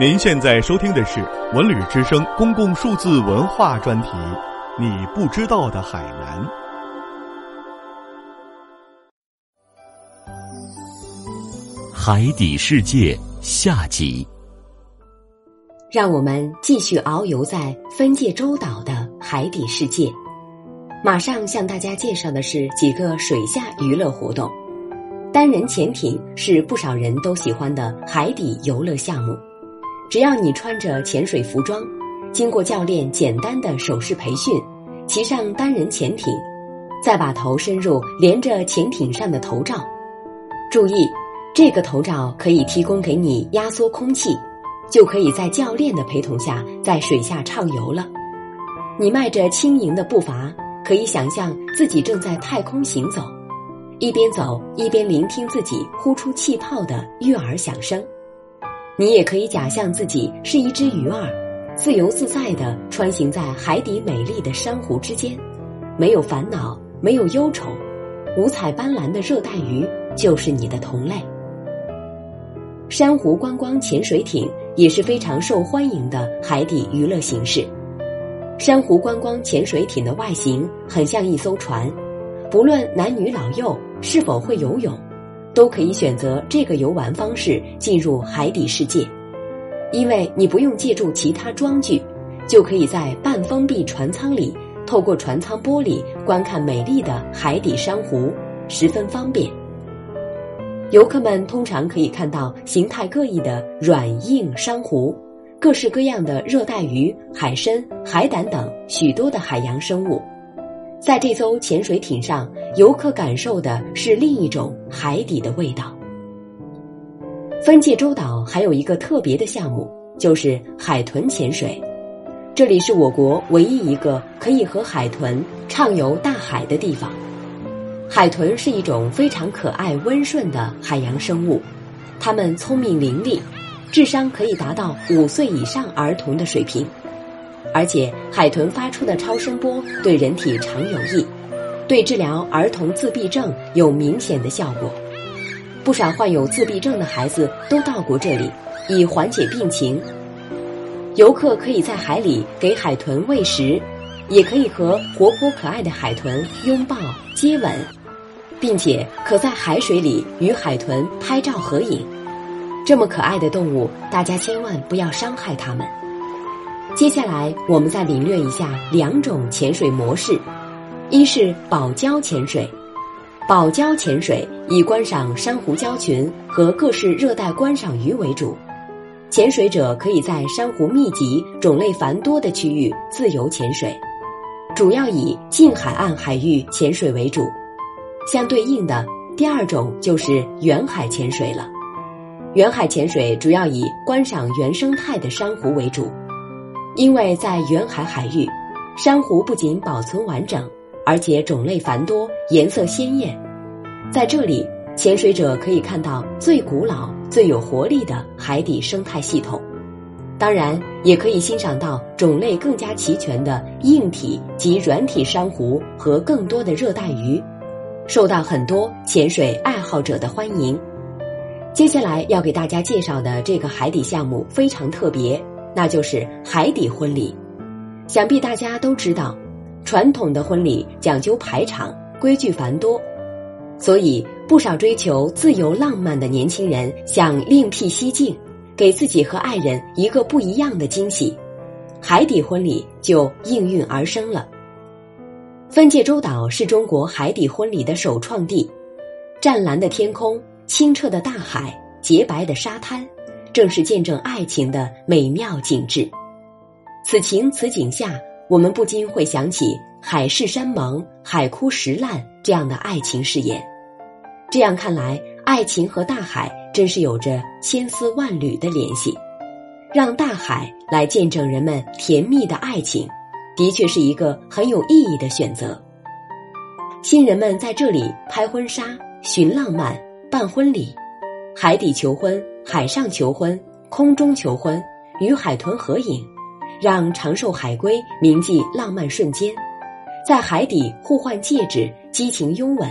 您现在收听的是文旅之声公共数字文化专题，《你不知道的海南》。海底世界下集，让我们继续遨游在分界洲岛的海底世界。马上向大家介绍的是几个水下娱乐活动。单人潜艇是不少人都喜欢的海底游乐项目。只要你穿着潜水服装，经过教练简单的手势培训，骑上单人潜艇，再把头伸入连着潜艇上的头罩。注意，这个头罩可以提供给你压缩空气，就可以在教练的陪同下在水下畅游了。你迈着轻盈的步伐，可以想象自己正在太空行走，一边走一边聆听自己呼出气泡的悦耳响声。你也可以假象自己是一只鱼儿，自由自在地穿行在海底美丽的珊瑚之间，没有烦恼，没有忧愁，五彩斑斓的热带鱼就是你的同类。珊瑚观光潜水艇也是非常受欢迎的海底娱乐形式。珊瑚观光潜水艇的外形很像一艘船，不论男女老幼是否会游泳。都可以选择这个游玩方式进入海底世界，因为你不用借助其他装具，就可以在半封闭船舱里，透过船舱玻璃观看美丽的海底珊瑚，十分方便。游客们通常可以看到形态各异的软硬珊瑚，各式各样的热带鱼、海参、海胆等许多的海洋生物。在这艘潜水艇上，游客感受的是另一种海底的味道。分界洲岛还有一个特别的项目，就是海豚潜水。这里是我国唯一一个可以和海豚畅游大海的地方。海豚是一种非常可爱温顺的海洋生物，它们聪明伶俐，智商可以达到五岁以上儿童的水平。而且，海豚发出的超声波对人体常有益，对治疗儿童自闭症有明显的效果。不少患有自闭症的孩子都到过这里，以缓解病情。游客可以在海里给海豚喂食，也可以和活泼可爱的海豚拥抱、接吻，并且可在海水里与海豚拍照合影。这么可爱的动物，大家千万不要伤害它们。接下来，我们再领略一下两种潜水模式：一是保礁潜水。保礁潜水以观赏珊瑚礁群和各式热带观赏鱼为主，潜水者可以在珊瑚密集、种类繁多的区域自由潜水，主要以近海岸海域潜水为主。相对应的，第二种就是远海潜水了。远海潜水主要以观赏原生态的珊瑚为主。因为在远海海域，珊瑚不仅保存完整，而且种类繁多，颜色鲜艳。在这里，潜水者可以看到最古老、最有活力的海底生态系统，当然也可以欣赏到种类更加齐全的硬体及软体珊瑚和更多的热带鱼，受到很多潜水爱好者的欢迎。接下来要给大家介绍的这个海底项目非常特别。那就是海底婚礼，想必大家都知道，传统的婚礼讲究排场，规矩繁多，所以不少追求自由浪漫的年轻人想另辟蹊径，给自己和爱人一个不一样的惊喜，海底婚礼就应运而生了。分界洲岛是中国海底婚礼的首创地，湛蓝的天空，清澈的大海，洁白的沙滩。正是见证爱情的美妙景致，此情此景下，我们不禁会想起“海誓山盟，海枯石烂”这样的爱情誓言。这样看来，爱情和大海真是有着千丝万缕的联系。让大海来见证人们甜蜜的爱情，的确是一个很有意义的选择。新人们在这里拍婚纱、寻浪漫、办婚礼，海底求婚。海上求婚，空中求婚，与海豚合影，让长寿海龟铭记浪漫瞬间，在海底互换戒指，激情拥吻，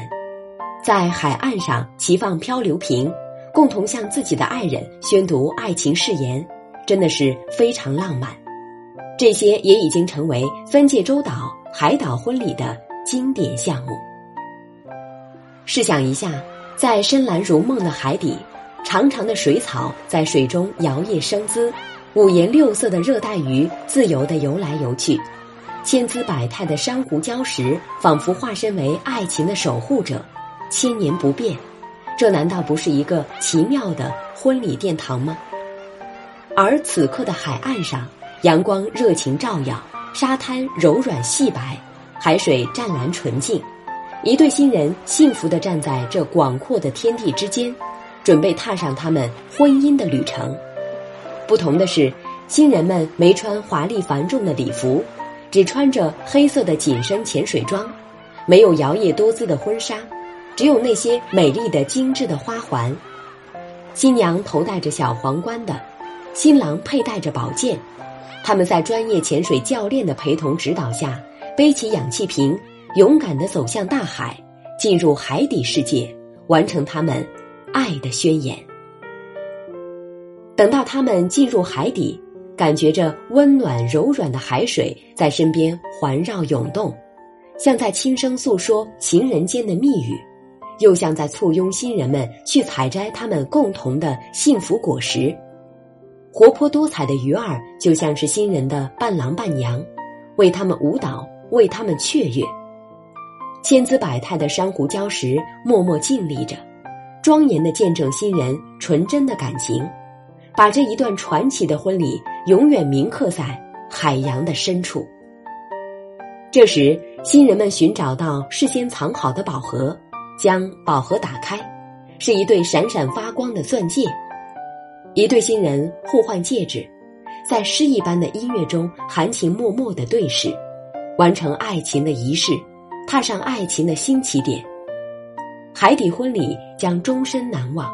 在海岸上齐放漂流瓶，共同向自己的爱人宣读爱情誓言，真的是非常浪漫。这些也已经成为分界洲岛海岛婚礼的经典项目。试想一下，在深蓝如梦的海底，长长的水草在水中摇曳生姿，五颜六色的热带鱼自由地游来游去，千姿百态的珊瑚礁石仿佛化身为爱情的守护者，千年不变。这难道不是一个奇妙的婚礼殿堂吗？而此刻的海岸上，阳光热情照耀，沙滩柔软细白，海水湛蓝纯净。一对新人幸福地站在这广阔的天地之间，准备踏上他们婚姻的旅程。不同的是，新人们没穿华丽繁重的礼服，只穿着黑色的紧身潜水装，没有摇曳多姿的婚纱，只有那些美丽的精致的花环。新娘头戴着小皇冠的，新郎佩戴着宝剑，他们在专业潜水教练的陪同指导下，背起氧气瓶。勇敢地走向大海，进入海底世界，完成他们爱的宣言。等到他们进入海底，感觉着温暖柔软的海水在身边环绕涌动，像在轻声诉说情人间的蜜语，又像在簇拥新人们去采摘他们共同的幸福果实。活泼多彩的鱼儿就像是新人的伴郎伴娘，为他们舞蹈，为他们雀跃。千姿百态的珊瑚礁石默默静立着，庄严的见证新人纯真的感情，把这一段传奇的婚礼永远铭刻在海洋的深处。这时，新人们寻找到事先藏好的宝盒，将宝盒打开，是一对闪闪发光的钻戒。一对新人互换戒指，在诗一般的音乐中含情脉脉的对视，完成爱情的仪式。踏上爱情的新起点，海底婚礼将终身难忘，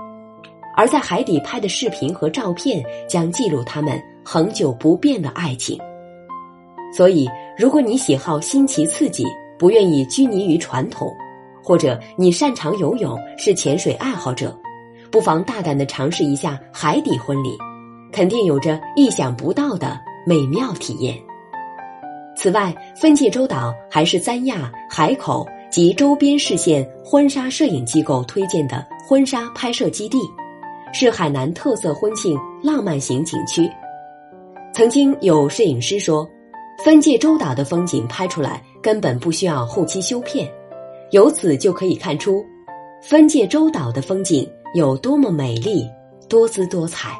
而在海底拍的视频和照片将记录他们恒久不变的爱情。所以，如果你喜好新奇刺激，不愿意拘泥于传统，或者你擅长游泳，是潜水爱好者，不妨大胆的尝试一下海底婚礼，肯定有着意想不到的美妙体验。此外，分界洲岛还是三亚、海口及周边市县婚纱摄影机构推荐的婚纱拍摄基地，是海南特色婚庆浪漫型景区。曾经有摄影师说，分界洲岛的风景拍出来根本不需要后期修片，由此就可以看出，分界洲岛的风景有多么美丽、多姿多彩。